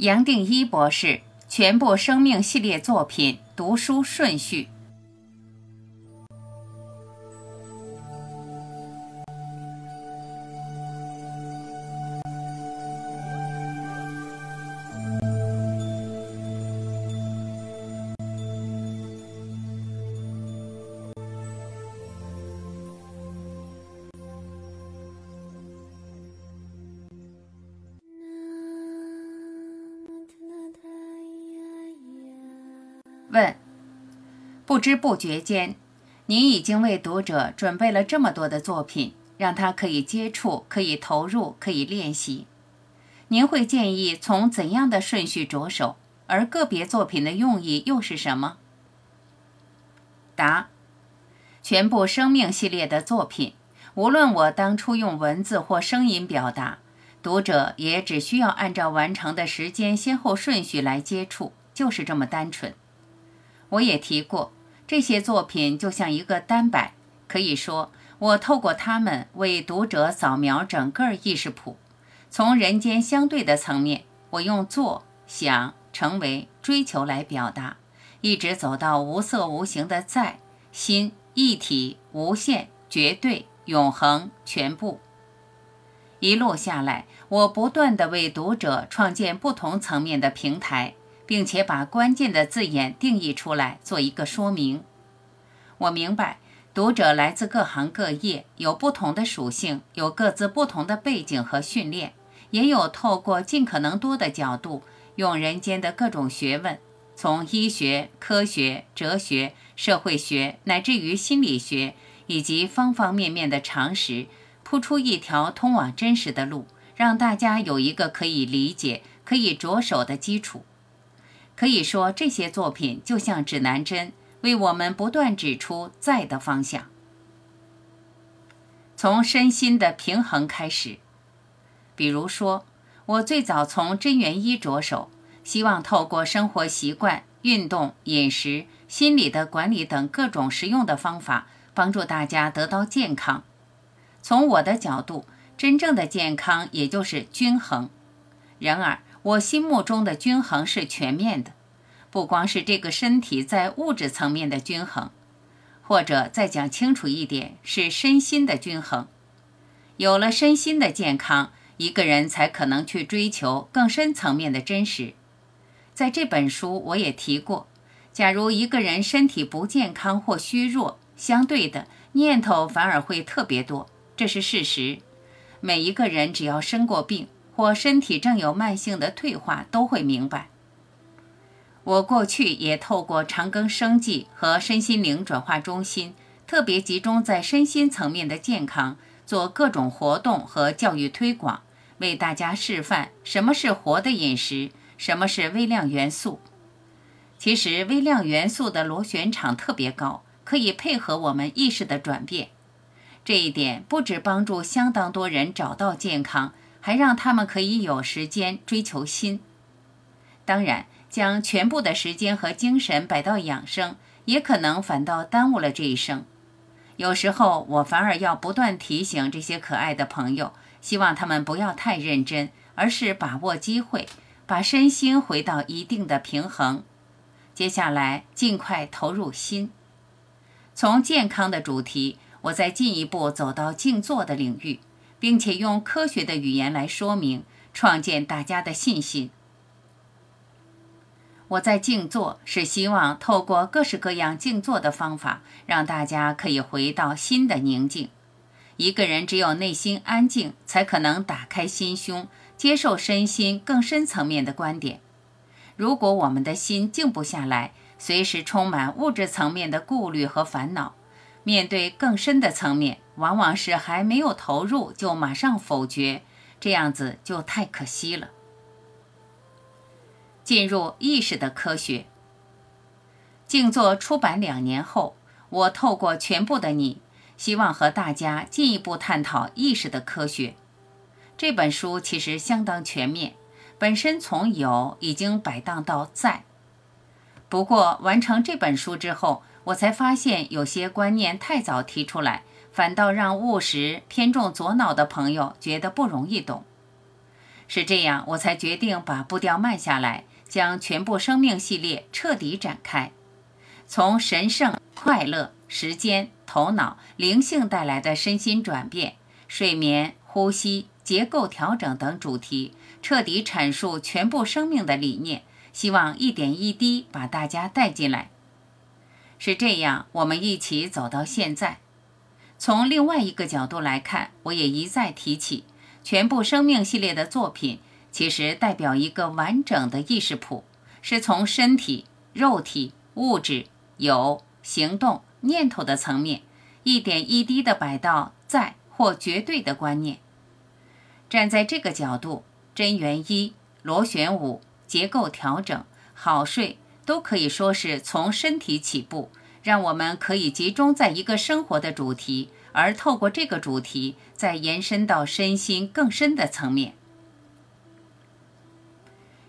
杨定一博士全部生命系列作品读书顺序。知不觉间，您已经为读者准备了这么多的作品，让他可以接触、可以投入、可以练习。您会建议从怎样的顺序着手？而个别作品的用意又是什么？答：全部生命系列的作品，无论我当初用文字或声音表达，读者也只需要按照完成的时间先后顺序来接触，就是这么单纯。我也提过，这些作品就像一个单摆，可以说，我透过它们为读者扫描整个意识谱，从人间相对的层面，我用做、想、成为、追求来表达，一直走到无色无形的在、心、一体、无限、绝对、永恒、全部。一路下来，我不断地为读者创建不同层面的平台。并且把关键的字眼定义出来，做一个说明。我明白，读者来自各行各业，有不同的属性，有各自不同的背景和训练，也有透过尽可能多的角度，用人间的各种学问，从医学、科学、哲学、社会学，乃至于心理学，以及方方面面的常识，铺出一条通往真实的路，让大家有一个可以理解、可以着手的基础。可以说，这些作品就像指南针，为我们不断指出在的方向。从身心的平衡开始，比如说，我最早从真元一着手，希望透过生活习惯、运动、饮食、心理的管理等各种实用的方法，帮助大家得到健康。从我的角度，真正的健康也就是均衡。然而，我心目中的均衡是全面的，不光是这个身体在物质层面的均衡，或者再讲清楚一点，是身心的均衡。有了身心的健康，一个人才可能去追求更深层面的真实。在这本书我也提过，假如一个人身体不健康或虚弱，相对的念头反而会特别多，这是事实。每一个人只要生过病。或身体正有慢性的退化，都会明白。我过去也透过长庚生计和身心灵转化中心，特别集中在身心层面的健康，做各种活动和教育推广，为大家示范什么是活的饮食，什么是微量元素。其实微量元素的螺旋场特别高，可以配合我们意识的转变。这一点不止帮助相当多人找到健康。还让他们可以有时间追求心。当然，将全部的时间和精神摆到养生，也可能反倒耽误了这一生。有时候，我反而要不断提醒这些可爱的朋友，希望他们不要太认真，而是把握机会，把身心回到一定的平衡。接下来，尽快投入心。从健康的主题，我再进一步走到静坐的领域。并且用科学的语言来说明，创建大家的信心。我在静坐，是希望透过各式各样静坐的方法，让大家可以回到心的宁静。一个人只有内心安静，才可能打开心胸，接受身心更深层面的观点。如果我们的心静不下来，随时充满物质层面的顾虑和烦恼。面对更深的层面，往往是还没有投入就马上否决，这样子就太可惜了。进入意识的科学。静坐出版两年后，我透过全部的你，希望和大家进一步探讨意识的科学。这本书其实相当全面，本身从有已经摆荡到在。不过完成这本书之后。我才发现，有些观念太早提出来，反倒让务实、偏重左脑的朋友觉得不容易懂。是这样，我才决定把步调慢下来，将全部生命系列彻底展开，从神圣、快乐、时间、头脑、灵性带来的身心转变、睡眠、呼吸、结构调整等主题，彻底阐述全部生命的理念，希望一点一滴把大家带进来。是这样，我们一起走到现在。从另外一个角度来看，我也一再提起。全部生命系列的作品，其实代表一个完整的意识谱，是从身体、肉体、物质、有、行动、念头的层面，一点一滴地摆到在或绝对的观念。站在这个角度，真元一、螺旋五、结构调整、好睡，都可以说是从身体起步，让我们可以集中在一个生活的主题。而透过这个主题，再延伸到身心更深的层面。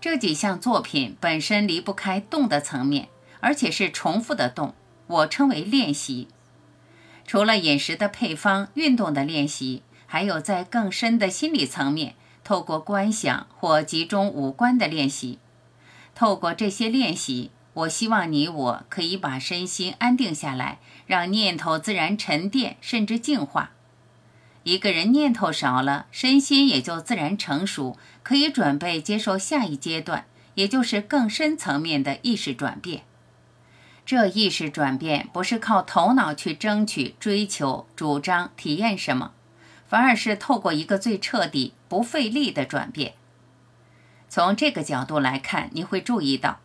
这几项作品本身离不开动的层面，而且是重复的动，我称为练习。除了饮食的配方、运动的练习，还有在更深的心理层面，透过观想或集中五官的练习。透过这些练习。我希望你我可以把身心安定下来，让念头自然沉淀，甚至净化。一个人念头少了，身心也就自然成熟，可以准备接受下一阶段，也就是更深层面的意识转变。这意识转变不是靠头脑去争取、追求、主张、体验什么，反而是透过一个最彻底、不费力的转变。从这个角度来看，你会注意到。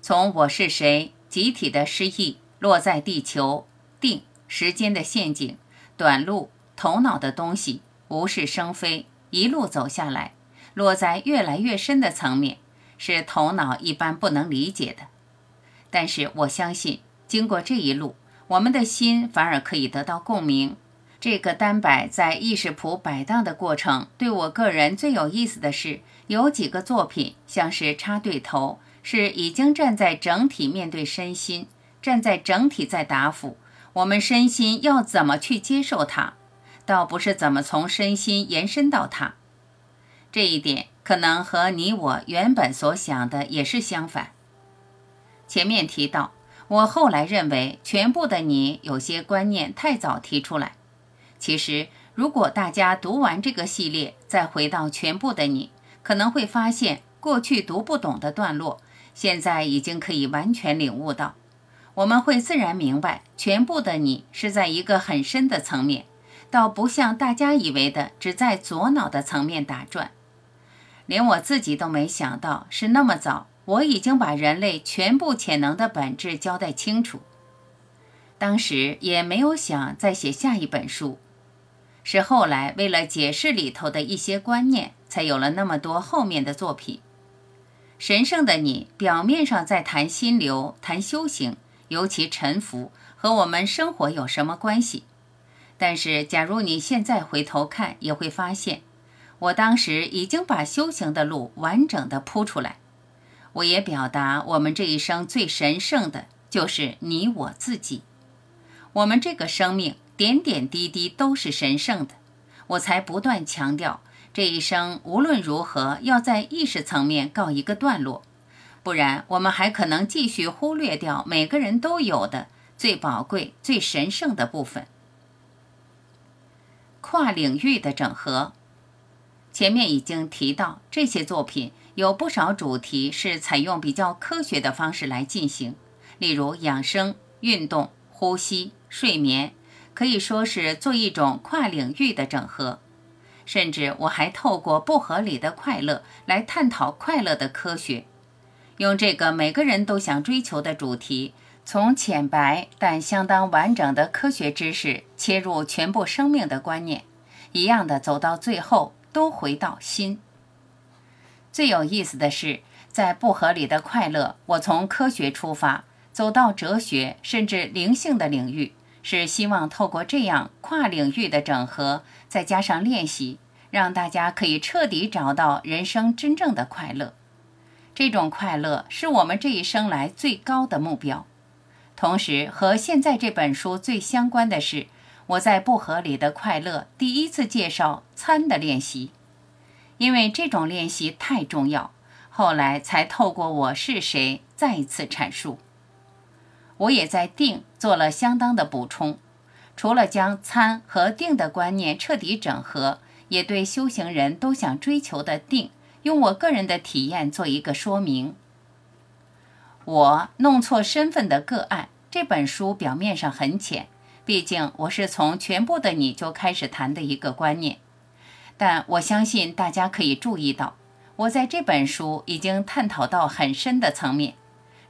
从我是谁，集体的失忆，落在地球，定时间的陷阱，短路，头脑的东西，无事生非，一路走下来，落在越来越深的层面，是头脑一般不能理解的。但是我相信，经过这一路，我们的心反而可以得到共鸣。这个单摆在意识谱摆荡的过程，对我个人最有意思的是，有几个作品像是插对头。是已经站在整体面对身心，站在整体在答复我们身心要怎么去接受它，倒不是怎么从身心延伸到它。这一点可能和你我原本所想的也是相反。前面提到，我后来认为全部的你有些观念太早提出来。其实，如果大家读完这个系列，再回到全部的你，可能会发现过去读不懂的段落。现在已经可以完全领悟到，我们会自然明白，全部的你是在一个很深的层面，倒不像大家以为的只在左脑的层面打转。连我自己都没想到是那么早，我已经把人类全部潜能的本质交代清楚。当时也没有想再写下一本书，是后来为了解释里头的一些观念，才有了那么多后面的作品。神圣的你，表面上在谈心流、谈修行，尤其沉浮，和我们生活有什么关系？但是，假如你现在回头看，也会发现，我当时已经把修行的路完整的铺出来。我也表达，我们这一生最神圣的，就是你我自己。我们这个生命，点点滴滴都是神圣的。我才不断强调。这一生无论如何要在意识层面告一个段落，不然我们还可能继续忽略掉每个人都有的最宝贵、最神圣的部分。跨领域的整合，前面已经提到，这些作品有不少主题是采用比较科学的方式来进行，例如养生、运动、呼吸、睡眠，可以说是做一种跨领域的整合。甚至我还透过不合理的快乐来探讨快乐的科学，用这个每个人都想追求的主题，从浅白但相当完整的科学知识切入全部生命的观念，一样的走到最后都回到心。最有意思的是，在不合理的快乐，我从科学出发，走到哲学甚至灵性的领域。是希望透过这样跨领域的整合，再加上练习，让大家可以彻底找到人生真正的快乐。这种快乐是我们这一生来最高的目标。同时，和现在这本书最相关的是，我在不合理的快乐第一次介绍参的练习，因为这种练习太重要，后来才透过我是谁再一次阐述。我也在定做了相当的补充，除了将参和定的观念彻底整合，也对修行人都想追求的定，用我个人的体验做一个说明。我弄错身份的个案这本书表面上很浅，毕竟我是从全部的你就开始谈的一个观念。但我相信大家可以注意到，我在这本书已经探讨到很深的层面。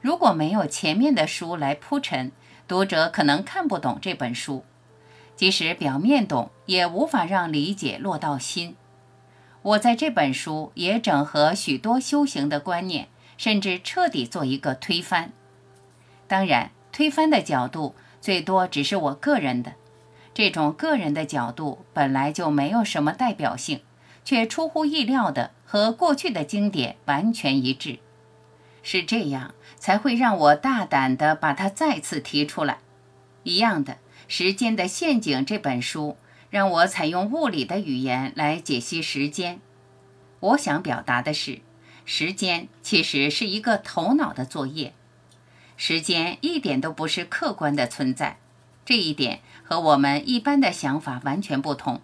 如果没有前面的书来铺陈，读者可能看不懂这本书。即使表面懂，也无法让理解落到心。我在这本书也整合许多修行的观念，甚至彻底做一个推翻。当然，推翻的角度最多只是我个人的。这种个人的角度本来就没有什么代表性，却出乎意料的和过去的经典完全一致，是这样才会让我大胆的把它再次提出来。一样的，《时间的陷阱》这本书让我采用物理的语言来解析时间。我想表达的是，时间其实是一个头脑的作业，时间一点都不是客观的存在。这一点和我们一般的想法完全不同，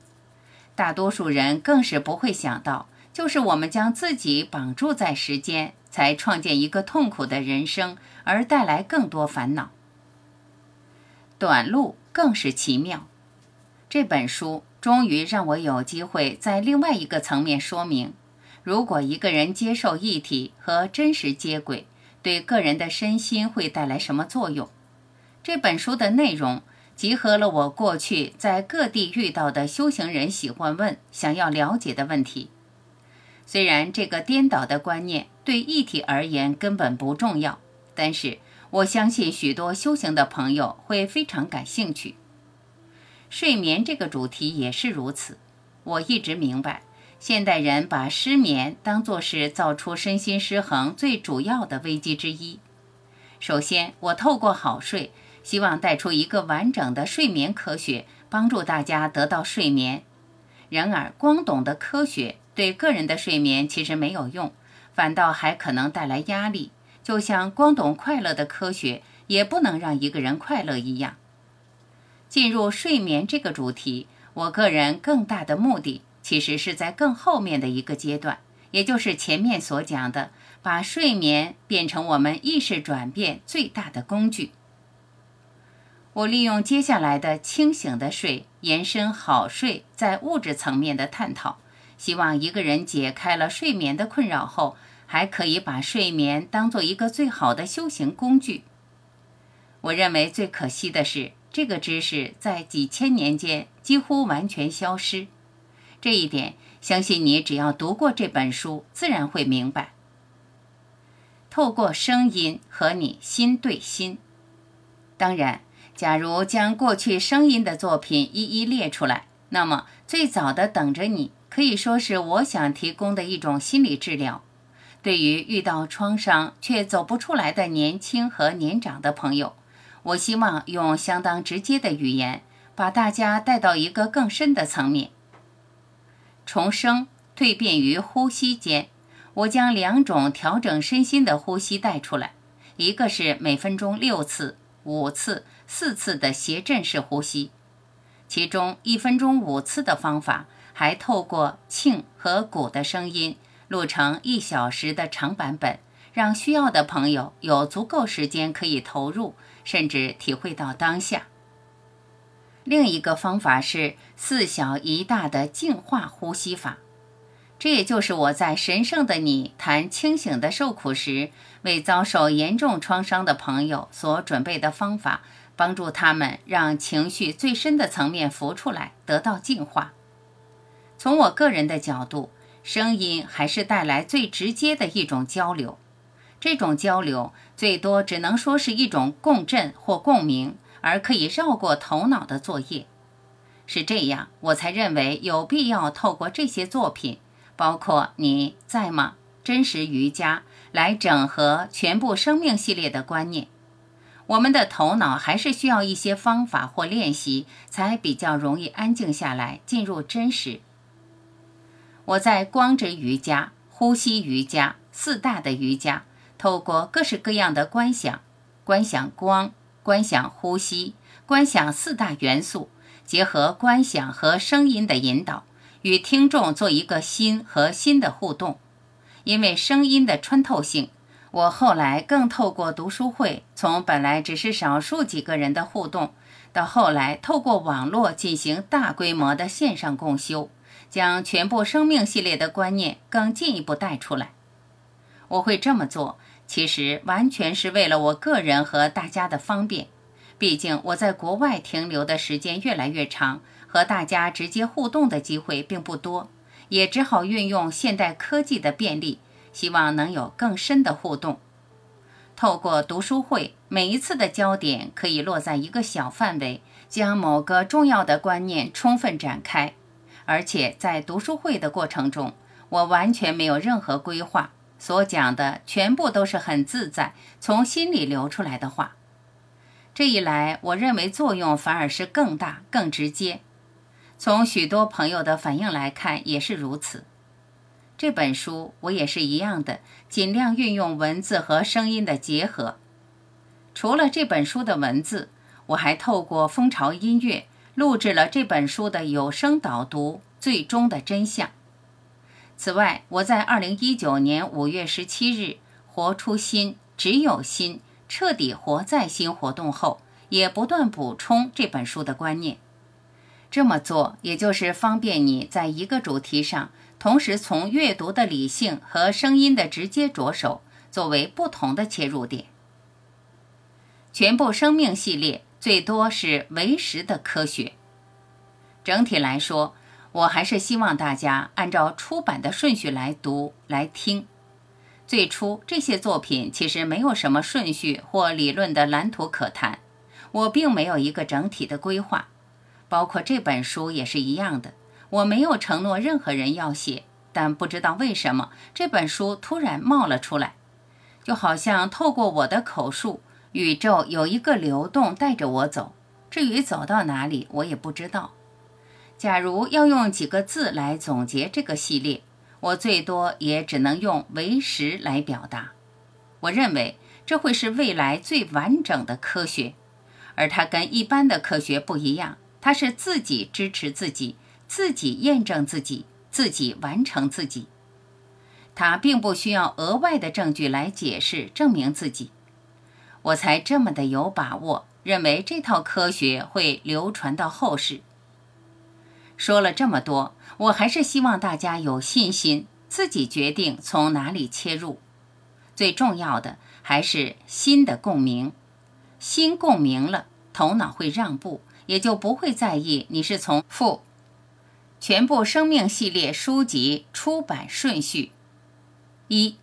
大多数人更是不会想到，就是我们将自己绑住在时间，才创建一个痛苦的人生，而带来更多烦恼。短路更是奇妙。这本书终于让我有机会在另外一个层面说明，如果一个人接受一体和真实接轨，对个人的身心会带来什么作用。这本书的内容集合了我过去在各地遇到的修行人喜欢问、想要了解的问题。虽然这个颠倒的观念对一体而言根本不重要，但是我相信许多修行的朋友会非常感兴趣。睡眠这个主题也是如此。我一直明白，现代人把失眠当作是造出身心失衡最主要的危机之一。首先，我透过好睡。希望带出一个完整的睡眠科学，帮助大家得到睡眠。然而，光懂得科学对个人的睡眠其实没有用，反倒还可能带来压力。就像光懂快乐的科学也不能让一个人快乐一样。进入睡眠这个主题，我个人更大的目的其实是在更后面的一个阶段，也就是前面所讲的，把睡眠变成我们意识转变最大的工具。我利用接下来的清醒的睡延伸好睡在物质层面的探讨，希望一个人解开了睡眠的困扰后，还可以把睡眠当做一个最好的修行工具。我认为最可惜的是，这个知识在几千年间几乎完全消失。这一点，相信你只要读过这本书，自然会明白。透过声音和你心对心，当然。假如将过去声音的作品一一列出来，那么最早的等着你可以说是我想提供的一种心理治疗。对于遇到创伤却走不出来的年轻和年长的朋友，我希望用相当直接的语言，把大家带到一个更深的层面。重生蜕变于呼吸间，我将两种调整身心的呼吸带出来，一个是每分钟六次、五次。四次的谐振式呼吸，其中一分钟五次的方法，还透过磬和鼓的声音录成一小时的长版本，让需要的朋友有足够时间可以投入，甚至体会到当下。另一个方法是四小一大的净化呼吸法，这也就是我在神圣的你谈清醒的受苦时，为遭受严重创伤的朋友所准备的方法。帮助他们让情绪最深的层面浮出来，得到净化。从我个人的角度，声音还是带来最直接的一种交流。这种交流最多只能说是一种共振或共鸣，而可以绕过头脑的作业。是这样，我才认为有必要透过这些作品，包括你在吗？真实瑜伽，来整合全部生命系列的观念。我们的头脑还是需要一些方法或练习，才比较容易安静下来，进入真实。我在光之瑜伽、呼吸瑜伽四大的瑜伽，透过各式各样的观想，观想光，观想呼吸，观想四大元素，结合观想和声音的引导，与听众做一个心和心的互动。因为声音的穿透性，我后来更透过读书会，从本来只是少数几个人的互动，到后来透过网络进行大规模的线上共修，将全部生命系列的观念更进一步带出来。我会这么做，其实完全是为了我个人和大家的方便。毕竟我在国外停留的时间越来越长，和大家直接互动的机会并不多。也只好运用现代科技的便利，希望能有更深的互动。透过读书会，每一次的焦点可以落在一个小范围，将某个重要的观念充分展开。而且在读书会的过程中，我完全没有任何规划，所讲的全部都是很自在，从心里流出来的话。这一来，我认为作用反而是更大、更直接。从许多朋友的反应来看，也是如此。这本书我也是一样的，尽量运用文字和声音的结合。除了这本书的文字，我还透过蜂巢音乐录制了这本书的有声导读《最终的真相》。此外，我在二零一九年五月十七日“活出心，只有心，彻底活在心”活动后，也不断补充这本书的观念。这么做，也就是方便你在一个主题上，同时从阅读的理性和声音的直接着手，作为不同的切入点。全部生命系列最多是唯识的科学。整体来说，我还是希望大家按照出版的顺序来读来听。最初这些作品其实没有什么顺序或理论的蓝图可谈，我并没有一个整体的规划。包括这本书也是一样的，我没有承诺任何人要写，但不知道为什么这本书突然冒了出来，就好像透过我的口述，宇宙有一个流动带着我走。至于走到哪里，我也不知道。假如要用几个字来总结这个系列，我最多也只能用为实来表达。我认为这会是未来最完整的科学，而它跟一般的科学不一样。它是自己支持自己，自己验证自己，自己完成自己。他并不需要额外的证据来解释证明自己。我才这么的有把握，认为这套科学会流传到后世。说了这么多，我还是希望大家有信心，自己决定从哪里切入。最重要的还是心的共鸣，心共鸣了，头脑会让步。也就不会在意你是从负全部生命系列书籍出版顺序：一、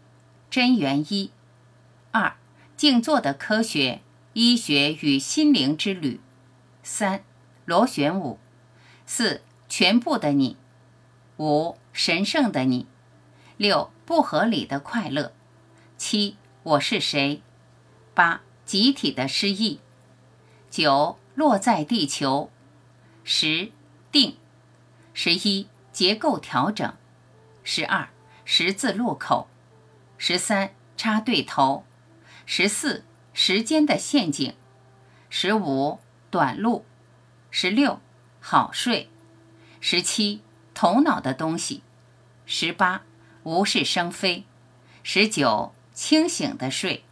真元一；二、静坐的科学、医学与心灵之旅；三、螺旋舞；四、全部的你；五、神圣的你；六、不合理的快乐；七、我是谁；八、集体的失忆；九。落在地球，十定，十一结构调整，十二十字路口，十三插对头，十四时间的陷阱，十五短路，十六好睡，十七头脑的东西，十八无事生非，十九清醒的睡，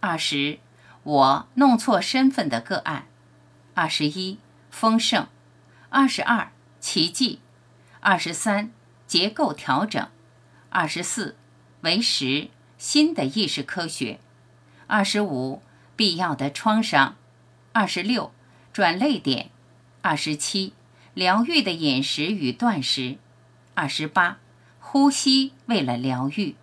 二十我弄错身份的个案。二十一，丰盛；二十二，奇迹；二十三，结构调整；二十四，为实新的意识科学；二十五，必要的创伤；二十六，转泪点；二十七，疗愈的饮食与断食；二十八，呼吸为了疗愈。